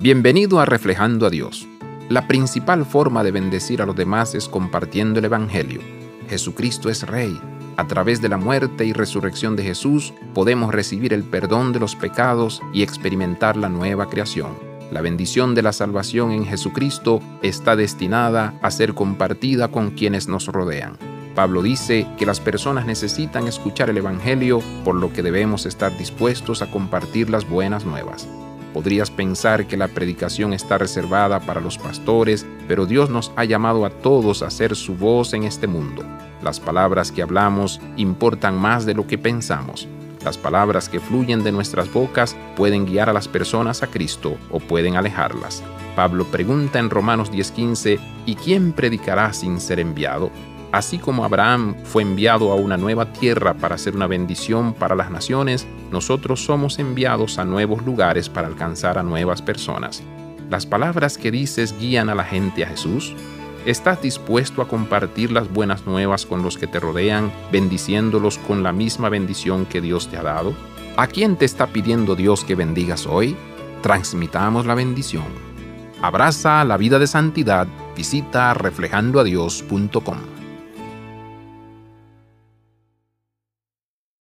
Bienvenido a Reflejando a Dios. La principal forma de bendecir a los demás es compartiendo el Evangelio. Jesucristo es Rey. A través de la muerte y resurrección de Jesús podemos recibir el perdón de los pecados y experimentar la nueva creación. La bendición de la salvación en Jesucristo está destinada a ser compartida con quienes nos rodean. Pablo dice que las personas necesitan escuchar el Evangelio, por lo que debemos estar dispuestos a compartir las buenas nuevas. Podrías pensar que la predicación está reservada para los pastores, pero Dios nos ha llamado a todos a ser su voz en este mundo. Las palabras que hablamos importan más de lo que pensamos. Las palabras que fluyen de nuestras bocas pueden guiar a las personas a Cristo o pueden alejarlas. Pablo pregunta en Romanos 10:15, ¿y quién predicará sin ser enviado? Así como Abraham fue enviado a una nueva tierra para ser una bendición para las naciones, nosotros somos enviados a nuevos lugares para alcanzar a nuevas personas. ¿Las palabras que dices guían a la gente a Jesús? ¿Estás dispuesto a compartir las buenas nuevas con los que te rodean, bendiciéndolos con la misma bendición que Dios te ha dado? ¿A quién te está pidiendo Dios que bendigas hoy? Transmitamos la bendición. Abraza la vida de santidad. Visita reflejandoadios.com.